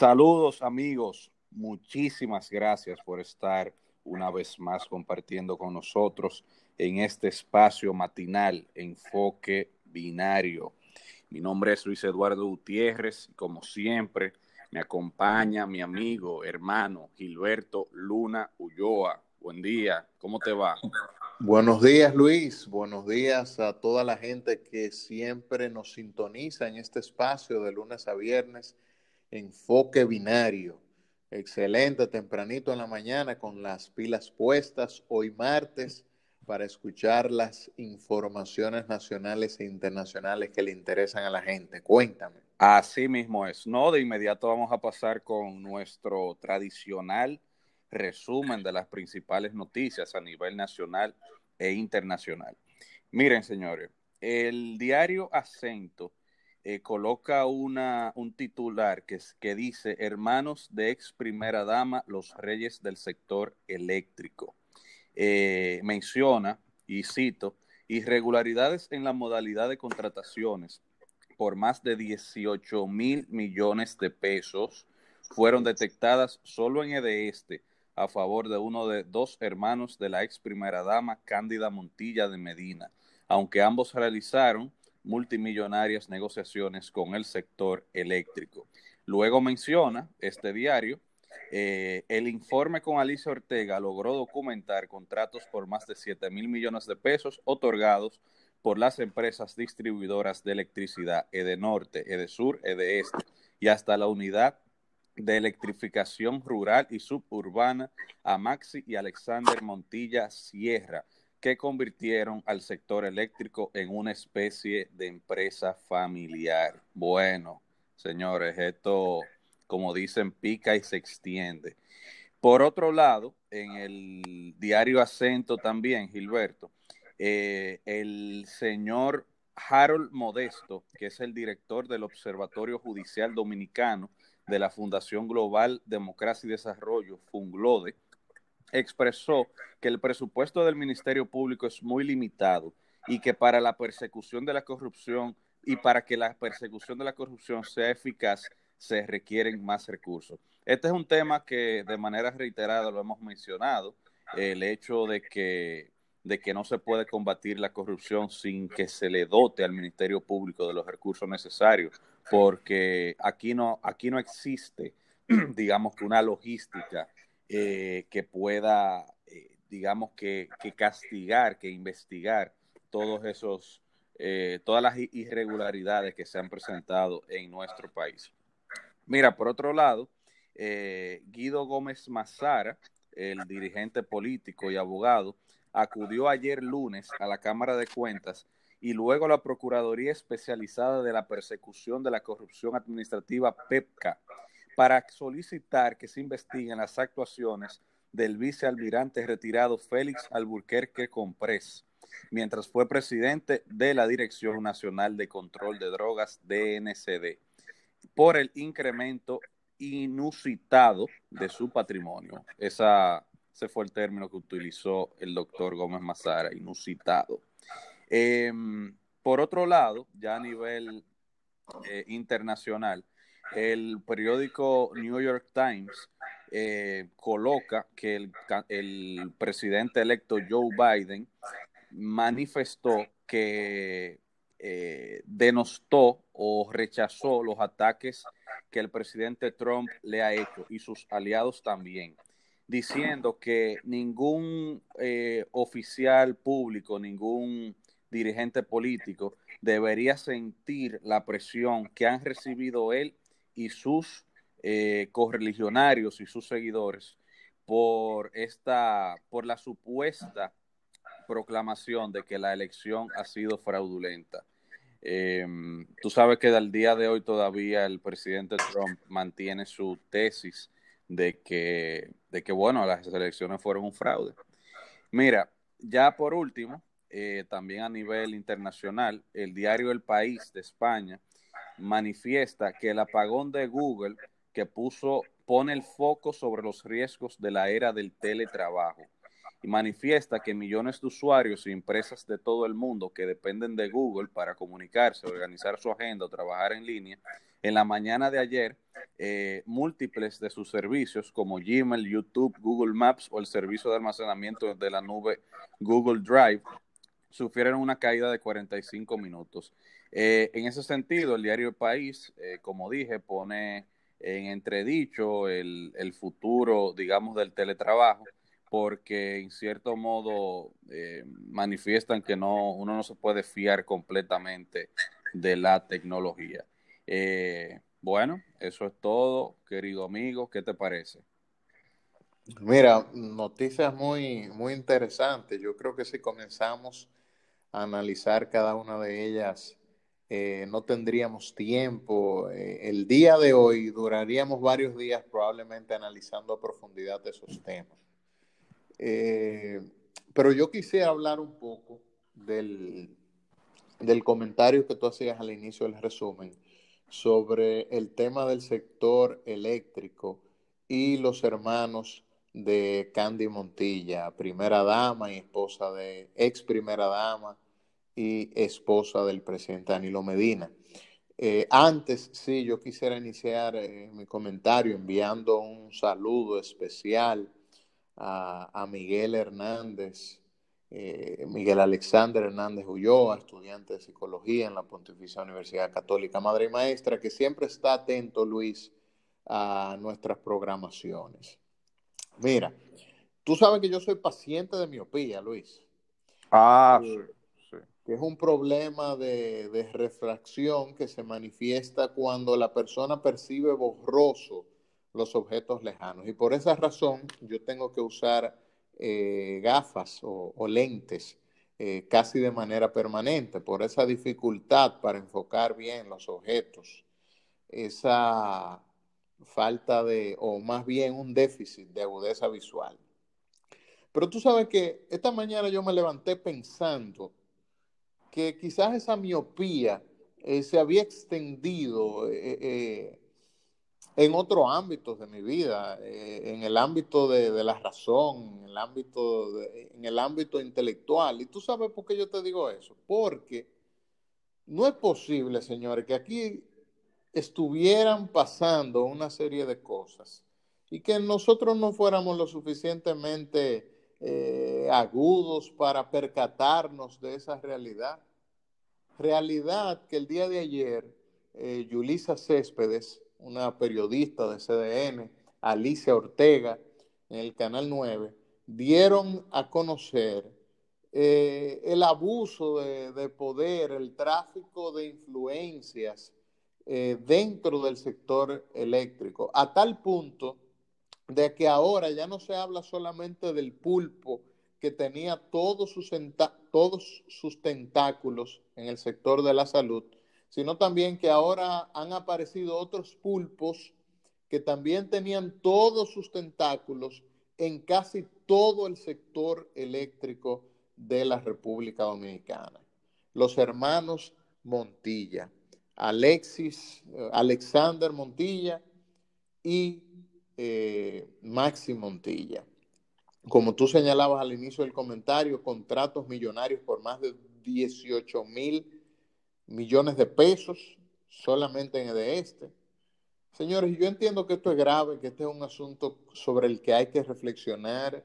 Saludos amigos, muchísimas gracias por estar una vez más compartiendo con nosotros en este espacio matinal Enfoque Binario. Mi nombre es Luis Eduardo Gutiérrez y como siempre me acompaña mi amigo, hermano Gilberto Luna Ulloa. Buen día, ¿cómo te va? Buenos días Luis, buenos días a toda la gente que siempre nos sintoniza en este espacio de lunes a viernes, enfoque binario. Excelente, tempranito en la mañana con las pilas puestas, hoy martes, para escuchar las informaciones nacionales e internacionales que le interesan a la gente. Cuéntame. Así mismo es. No, de inmediato vamos a pasar con nuestro tradicional resumen de las principales noticias a nivel nacional e internacional. Miren, señores, el diario Acento eh, coloca una, un titular que, que dice, hermanos de ex primera dama, los reyes del sector eléctrico. Eh, menciona, y cito, irregularidades en la modalidad de contrataciones por más de 18 mil millones de pesos fueron detectadas solo en EDESTE a favor de uno de dos hermanos de la ex primera dama, Cándida Montilla de Medina, aunque ambos realizaron multimillonarias negociaciones con el sector eléctrico. Luego menciona este diario, eh, el informe con Alicia Ortega logró documentar contratos por más de 7 mil millones de pesos otorgados por las empresas distribuidoras de electricidad Edenorte, Edesur, Edeeste y hasta la unidad de electrificación rural y suburbana a Maxi y Alexander Montilla Sierra, que convirtieron al sector eléctrico en una especie de empresa familiar. Bueno, señores, esto, como dicen, pica y se extiende. Por otro lado, en el diario Acento también, Gilberto, eh, el señor Harold Modesto, que es el director del Observatorio Judicial Dominicano, de la Fundación Global Democracia y Desarrollo, FUNGLODE, expresó que el presupuesto del Ministerio Público es muy limitado y que para la persecución de la corrupción y para que la persecución de la corrupción sea eficaz se requieren más recursos. Este es un tema que de manera reiterada lo hemos mencionado, el hecho de que de que no se puede combatir la corrupción sin que se le dote al Ministerio Público de los recursos necesarios, porque aquí no, aquí no existe, digamos que una logística eh, que pueda, eh, digamos que, castigar, que investigar todos esos, eh, todas las irregularidades que se han presentado en nuestro país. Mira, por otro lado, Guido Gómez Mazara, el dirigente político y abogado, acudió ayer lunes a la Cámara de Cuentas y luego a la Procuraduría Especializada de la Persecución de la Corrupción Administrativa PEPCA para solicitar que se investiguen las actuaciones del vicealmirante retirado Félix Alburquerque Comprés, mientras fue presidente de la Dirección Nacional de Control de Drogas DNCD, por el incremento inusitado de su patrimonio. Esa ese fue el término que utilizó el doctor Gómez Mazara, inusitado. Em, por otro lado, ya a nivel eh, internacional, el periódico New York Times eh, coloca que el, presidente electo Joe Biden manifestó que eh, denostó o rechazó los ataques que el presidente Trump le ha hecho y sus aliados también diciendo que ningún eh, oficial público, ningún dirigente político debería sentir la presión que han recibido él y sus eh, correligionarios y sus seguidores por esta, por la supuesta proclamación de que la elección ha sido fraudulenta. Em, tú sabes que al día de hoy todavía el presidente Trump mantiene su tesis de que, de que, bueno, las elecciones fueron un fraude. Mira, ya por último, eh, también a nivel internacional, el diario El País de España manifiesta que el apagón de Google que puso pone el foco sobre los riesgos de la era del teletrabajo y manifiesta que millones de usuarios y empresas de todo el mundo que dependen de Google para comunicarse, organizar su agenda o trabajar en línea en la mañana de ayer, eh, múltiples de sus servicios como Gmail, YouTube, Google Maps o el servicio de almacenamiento de la nube Google Drive sufrieron una caída de 45 minutos. Eh, en ese sentido, el diario El País, eh, como dije, pone en entredicho el, futuro, digamos, del teletrabajo, porque en cierto modo eh, manifiestan que no, uno no se puede fiar completamente de la tecnología. bueno, eso es todo, querido amigo, ¿qué te parece? Mira, noticias muy, muy interesantes. Yo creo que si comenzamos a analizar cada una de ellas eh, no tendríamos tiempo. Eh, el día de hoy duraríamos varios días probablemente analizando a profundidad esos temas. Eh, pero yo quisiera hablar un poco del, del comentario que tú hacías al inicio del resumen sobre el tema del sector eléctrico y los hermanos de Candy Montilla, primera dama y esposa de ex primera dama y esposa del presidente Danilo Medina. Eh, antes, sí, yo quisiera iniciar eh, mi comentario enviando un saludo especial a, Miguel Hernández, eh, Miguel Alexander Hernández Ulloa, estudiante de psicología en la Pontificia Universidad Católica Madre y Maestra, que siempre está atento, Luis, a nuestras programaciones. Mira, tú sabes que yo soy paciente de miopía, Luis. Ah, es un problema de, refracción que se manifiesta cuando la persona percibe borroso los objetos lejanos. Y por esa razón yo tengo que usar eh, gafas o, lentes eh, casi de manera permanente, por esa dificultad para enfocar bien los objetos, esa falta de, o más bien un déficit de agudeza visual. Pero tú sabes que esta mañana yo me levanté pensando que quizás esa miopía eh, se había extendido eh, eh, en otros ámbitos de mi vida, en el ámbito de, la razón, en el ámbito, intelectual. ¿Y tú sabes por qué yo te digo eso? Porque no es posible, señores, que aquí estuvieran pasando una serie de cosas y que nosotros no fuéramos lo suficientemente agudos para percatarnos de esa realidad. Realidad que el día de ayer, eh, Yulisa Céspedes, una periodista de CDN, Alicia Ortega, en el Canal 9, dieron a conocer eh, el abuso de, poder, el tráfico de influencias dentro del sector eléctrico, a tal punto de que ahora ya no se habla solamente del pulpo que tenía todos sus, todos sus tentáculos en el sector de la salud, sino también que ahora han aparecido otros pulpos que también tenían todos sus tentáculos en casi todo el sector eléctrico de la República Dominicana. Los hermanos Montilla, Alexis, eh, Alexander Montilla y eh, Maxi Montilla. Como tú señalabas al inicio del comentario, contratos millonarios por más de 18 mil millones de pesos solamente en de este. Señores, yo entiendo que esto es grave, que este es un asunto sobre el que hay que reflexionar,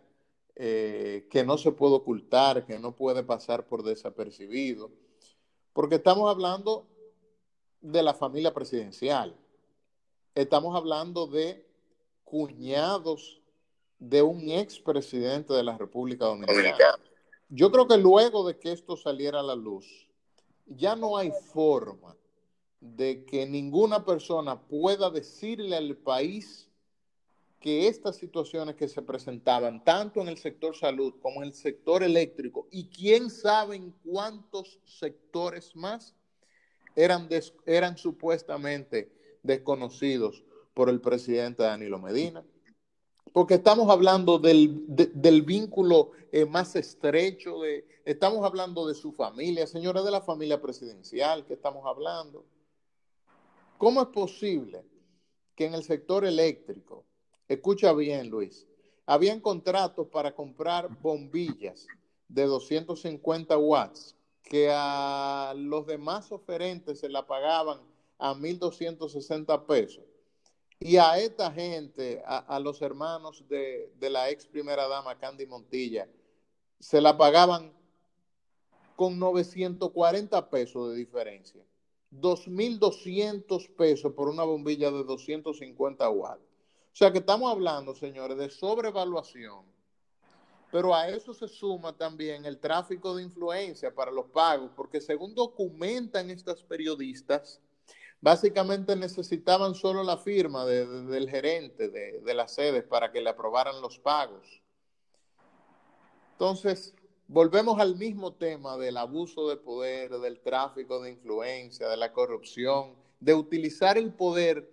eh, que no se puede ocultar, que no puede pasar por desapercibido, porque estamos hablando de la familia presidencial, estamos hablando de cuñados de un expresidente de la República Dominicana. Yo creo que luego de que esto saliera a la luz, ya no hay forma de que ninguna persona pueda decirle al país que estas situaciones que se presentaban, tanto en el sector salud como en el sector eléctrico, y quién sabe en cuántos sectores más, eran, eran supuestamente desconocidos por el presidente Danilo Medina. Porque estamos hablando del, vínculo eh, más estrecho, de, estamos hablando de su familia, señores de la familia presidencial que estamos hablando. ¿Cómo es posible que en el sector eléctrico, escucha bien Luis, habían contratos para comprar bombillas de 250 watts que a los demás oferentes se la pagaban a 1.260 pesos. Y a esta gente, a, los hermanos de, de, la ex primera dama Candy Montilla, se la pagaban con 940 pesos de diferencia. 2.200 pesos por una bombilla de 250 watts. O sea que estamos hablando, señores, de sobrevaluación. Pero a eso se suma también el tráfico de influencia para los pagos, porque según documentan estas periodistas, básicamente necesitaban solo la firma del gerente de, de las sedes para que le aprobaran los pagos. Entonces, volvemos al mismo tema del abuso de poder, del tráfico de influencia, de la corrupción, de utilizar el poder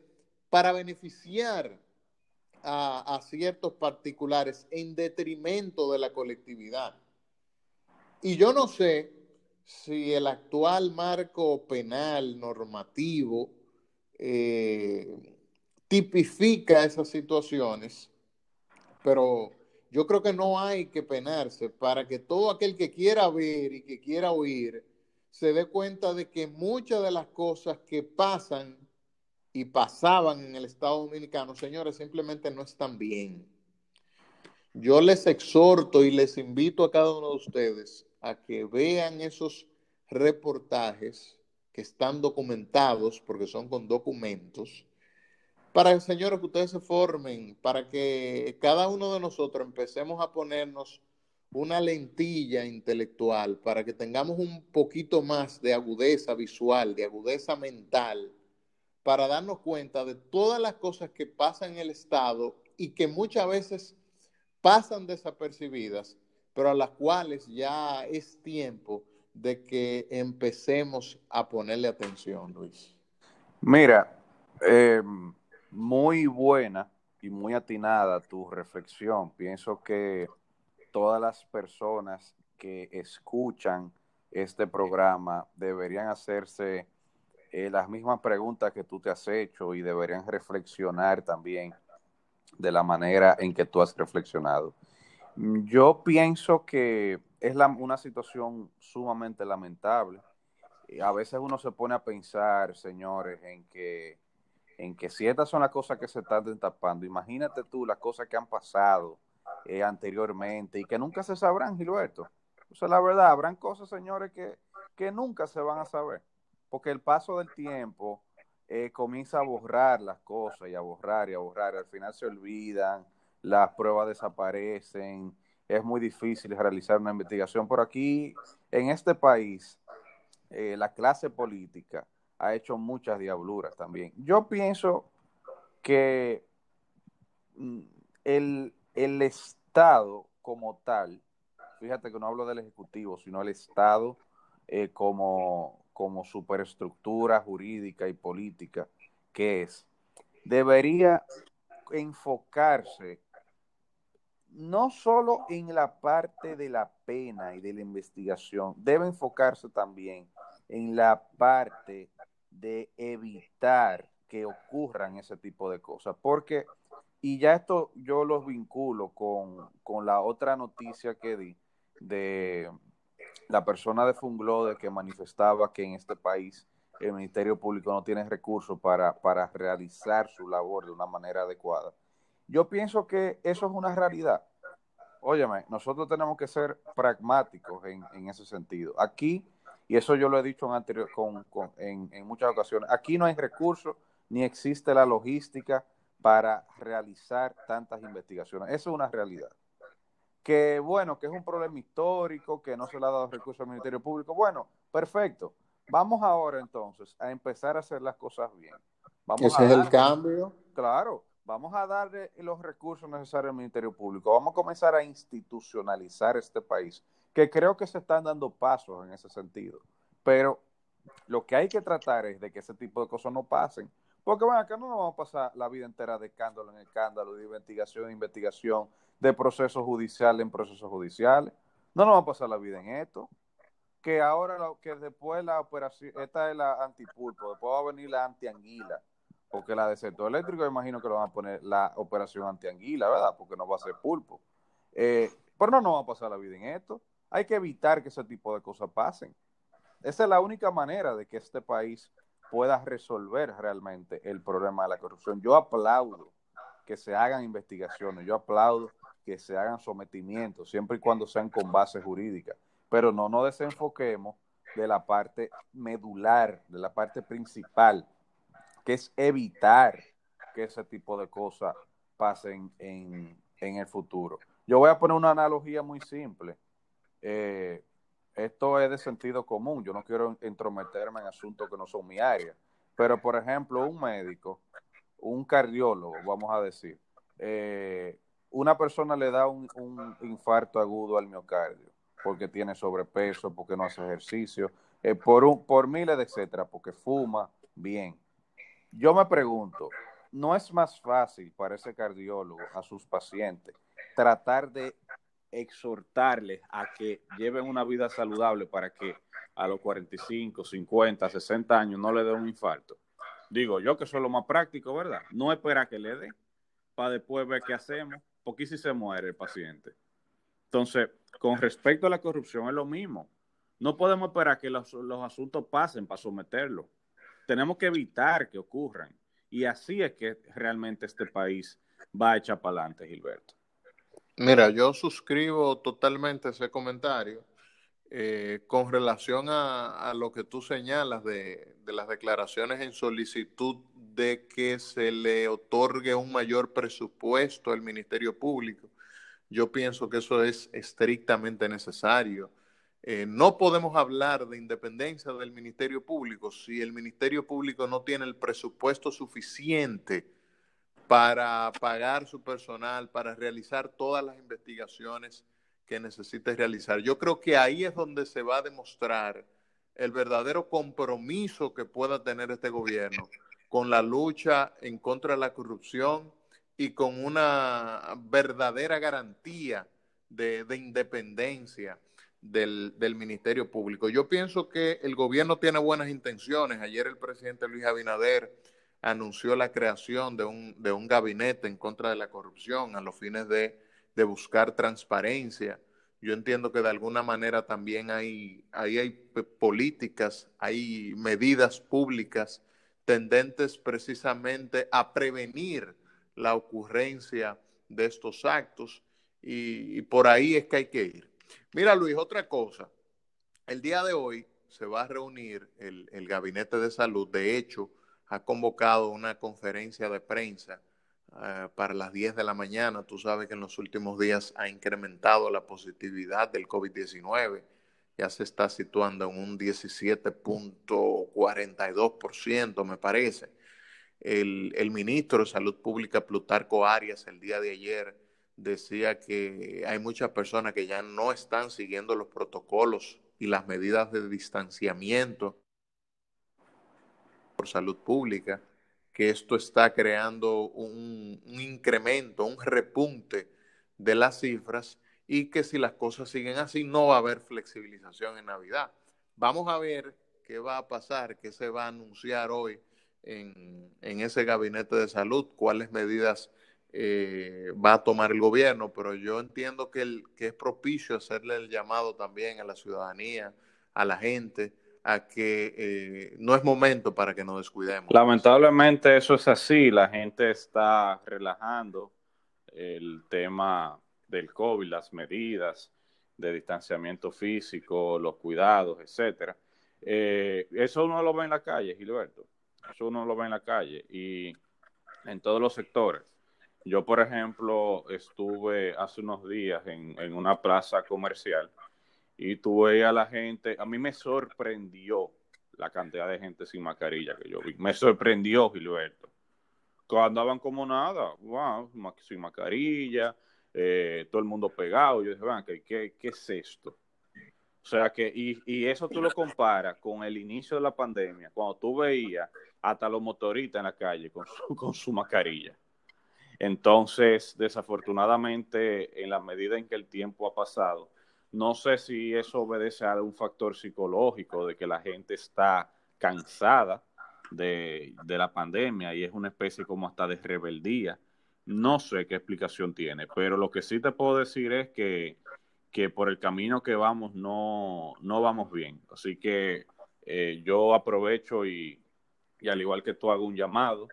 para beneficiar a, ciertos particulares en detrimento de la colectividad. Y yo no sé si el actual marco penal normativo eh, tipifica esas situaciones, pero yo creo que no hay que penarse para que todo aquel que quiera ver y que quiera oír se dé cuenta de que muchas de las cosas que pasan y pasaban en el Estado Dominicano, señores, simplemente no están bien. Yo les exhorto y les invito a cada uno de ustedes a que vean esos reportajes que están documentados, porque son con documentos, para, señores, que ustedes se formen, para que cada uno de nosotros empecemos a ponernos una lentilla intelectual, para que tengamos un poquito más de agudeza visual, de agudeza mental, para darnos cuenta de todas las cosas que pasan en el Estado y que muchas veces pasan desapercibidas, pero a las cuales ya es tiempo de que empecemos a ponerle atención, Luis. Mira, eh, muy buena y muy atinada tu reflexión. Pienso que todas las personas que escuchan este programa deberían hacerse eh, las mismas preguntas que tú te has hecho y deberían reflexionar también de la manera en que tú has reflexionado. Yo pienso que es una situación sumamente lamentable. A veces uno se pone a pensar, señores, en que en que si estas son las cosas que se están destapando, imagínate tú las cosas que han pasado eh, anteriormente y que nunca se sabrán, Gilberto. O sea, la verdad, habrán cosas, señores, que, que nunca se van a saber, porque el paso del tiempo eh, comienza a borrar las cosas y a borrar y a borrar, al final se olvidan, las pruebas desaparecen, es muy difícil realizar una investigación. Por aquí, en este país, eh, la clase política ha hecho muchas diabluras también. Yo pienso que mm, el, Estado como tal, fíjate que no hablo del Ejecutivo, sino el Estado eh, como, como superestructura jurídica y política que es, debería enfocarse no solo en la parte de la pena y de la investigación, debe enfocarse también en la parte de evitar que ocurran ese tipo de cosas. Porque, y ya esto yo los vinculo con, con la otra noticia que di de la persona de Funglode que manifestaba que en este país el Ministerio Público no tiene recursos para, para realizar su labor de una manera adecuada. Yo pienso que eso es una realidad. Óyeme, nosotros tenemos que ser pragmáticos en, en ese sentido. Aquí y eso yo lo he dicho en, anterior, con, en, en muchas ocasiones. Aquí no hay recursos ni existe la logística para realizar tantas investigaciones. Eso es una realidad. Que bueno, que es un problema histórico, que no se le ha dado recursos al Ministerio Público. Bueno, perfecto. Vamos ahora entonces a empezar a hacer las cosas bien. Vamos Ese es el cambio. Claro, vamos a darle los recursos necesarios al Ministerio Público. Vamos a comenzar a institucionalizar este país que creo que se están dando pasos en ese sentido. Pero lo que hay que tratar es de que ese tipo de cosas no pasen. Porque bueno, acá no nos vamos a pasar la vida entera de escándalo en escándalo, de investigación en investigación, de procesos judiciales en procesos judiciales. No nos vamos a pasar la vida en esto. Que ahora, que después la operación, esta es la antipulpo, después va a venir la antianguila, porque la de sector eléctrico, imagino que lo van a poner la operación antianguila, ¿verdad? Porque no va a ser pulpo. Eh, pero no nos vamos a pasar la vida en esto. Hay que evitar que ese tipo de cosas pasen. Esa es la única manera de que este país pueda resolver realmente el problema de la corrupción. Yo aplaudo que se hagan investigaciones, yo aplaudo que se hagan sometimientos, siempre y cuando sean con base jurídica, pero no nos desenfoquemos de la parte medular, de la parte principal, que es evitar que ese tipo de cosas pasen en, en el futuro. Yo voy a poner una analogía muy simple. Eh, esto es de sentido común, yo no quiero entrometerme en asuntos que no son mi área, pero por ejemplo, un médico, un cardiólogo, vamos a decir, eh, una persona le da un, infarto agudo al miocardio porque tiene sobrepeso, porque no hace ejercicio, eh, por, un, por miles de etcétera, porque fuma, bien. Yo me pregunto, ¿no es más fácil para ese cardiólogo a sus pacientes tratar de exhortarles a que lleven una vida saludable para que a los 45, 50, 60 años no le dé un infarto? Digo yo que eso es lo más práctico, ¿verdad? No espera que le dé para después ver qué hacemos, porque si se muere el paciente. Entonces, con respecto a la corrupción es lo mismo. No podemos esperar que los, los asuntos pasen para someterlo. Tenemos que evitar que ocurran. Y así es que realmente este país va a echar para adelante, Gilberto. Mira, yo suscribo totalmente ese comentario. Eh, con relación a, lo que tú señalas de, de, las declaraciones en solicitud de que se le otorgue un mayor presupuesto al Ministerio Público, yo pienso que eso es estrictamente necesario. Eh, no podemos hablar de independencia del Ministerio Público si el Ministerio Público no tiene el presupuesto suficiente para pagar su personal, para realizar todas las investigaciones que necesite realizar. Yo creo que ahí es donde se va a demostrar el verdadero compromiso que pueda tener este gobierno con la lucha en contra de la corrupción y con una verdadera garantía de, independencia del, del, Ministerio Público. Yo pienso que el gobierno tiene buenas intenciones. Ayer el presidente Luis Abinader anunció la creación de un, de un gabinete en contra de la corrupción a los fines de, de buscar transparencia. Yo entiendo que de alguna manera también hay, ahí hay políticas, hay medidas públicas tendentes precisamente a prevenir la ocurrencia de estos actos y, y, por ahí es que hay que ir. Mira Luis, otra cosa, el día de hoy se va a reunir el, el gabinete de salud, de hecho, ha convocado una conferencia de prensa uh, para las 10 de la mañana. Tú sabes que en los últimos días ha incrementado la positividad del COVID-19. Ya se está situando en un 17.42%, me parece. El, el, ministro de Salud Pública, Plutarco Arias, el día de ayer decía que hay muchas personas que ya no están siguiendo los protocolos y las medidas de distanciamiento por salud pública, que esto está creando un, incremento, un repunte de las cifras y que si las cosas siguen así no va a haber flexibilización en Navidad. Vamos a ver qué va a pasar, qué se va a anunciar hoy en, en ese gabinete de salud, cuáles medidas eh, va a tomar el gobierno, pero yo entiendo que, el, que es propicio hacerle el llamado también a la ciudadanía, a la gente, a que eh, no es momento para que nos descuidemos. Lamentablemente eso es así, la gente está relajando el tema del COVID, las medidas de distanciamiento físico, los cuidados, etcétera. Eh, eso uno lo ve en la calle, Gilberto. Eso uno lo ve en la calle y en todos los sectores. Yo, por ejemplo, estuve hace unos días en, en una plaza comercial y veías a la gente, a mí me sorprendió la cantidad de gente sin mascarilla que yo vi. Me sorprendió, Gilberto. Andaban como nada, wow, sin mascarilla, eh, todo el mundo pegado. Yo dije, ¿qué, qué, qué es esto? O sea que, y, y, eso tú lo comparas con el inicio de la pandemia, cuando tú veías hasta los motoristas en la calle con su, con su mascarilla. Entonces, desafortunadamente, en la medida en que el tiempo ha pasado, no sé si eso obedece a un factor psicológico de que la gente está cansada de, de, la pandemia y es una especie como hasta de rebeldía. No sé qué explicación tiene, pero lo que sí te puedo decir es que, que por el camino que vamos no, no vamos bien. Así que eh, yo aprovecho y, y al igual que tú hago un llamado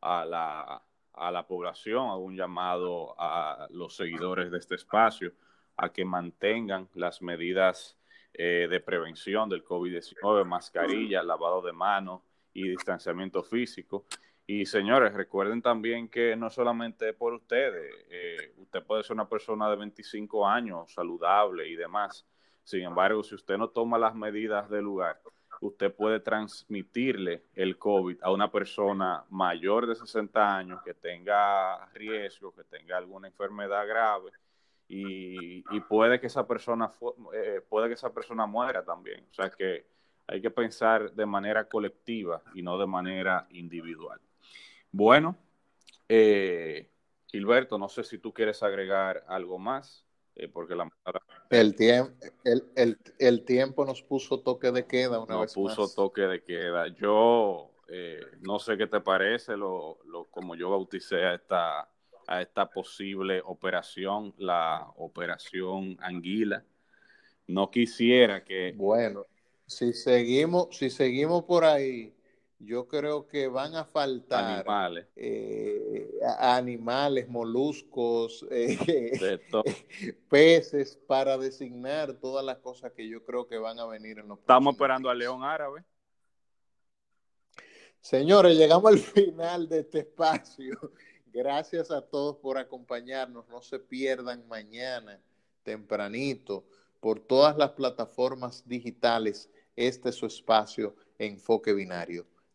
a la, a la población, hago un llamado a los seguidores de este espacio a que mantengan las medidas eh, de prevención del COVID-19, mascarilla, lavado de manos y distanciamiento físico. Y señores, recuerden también que no solamente por ustedes, eh, usted puede ser una persona de 25 años, saludable y demás. Sin embargo, si usted no toma las medidas del lugar, usted puede transmitirle el COVID a una persona mayor de 60 años que tenga riesgo, que tenga alguna enfermedad grave y, puede que esa persona eh, puede que esa persona muera también. O sea que hay que pensar de manera colectiva y no de manera individual. Bueno, eh, Gilberto, no sé si tú quieres agregar algo más, eh, porque la el, tiempo el, el, tiempo nos puso toque de queda una nos puso toque de queda. Yo eh, no sé qué te parece, lo, lo, como yo bauticé a esta, a esta posible operación, la operación Anguila. No quisiera que... Bueno, si seguimos, si seguimos por ahí, yo creo que van a faltar animales, eh, animales moluscos, eh, peces para designar todas las cosas que yo creo que van a venir en los Estamos esperando al león árabe. Señores, llegamos al final de este espacio. Gracias a todos por acompañarnos. No se pierdan mañana tempranito por todas las plataformas digitales. Este es su espacio Enfoque Binario.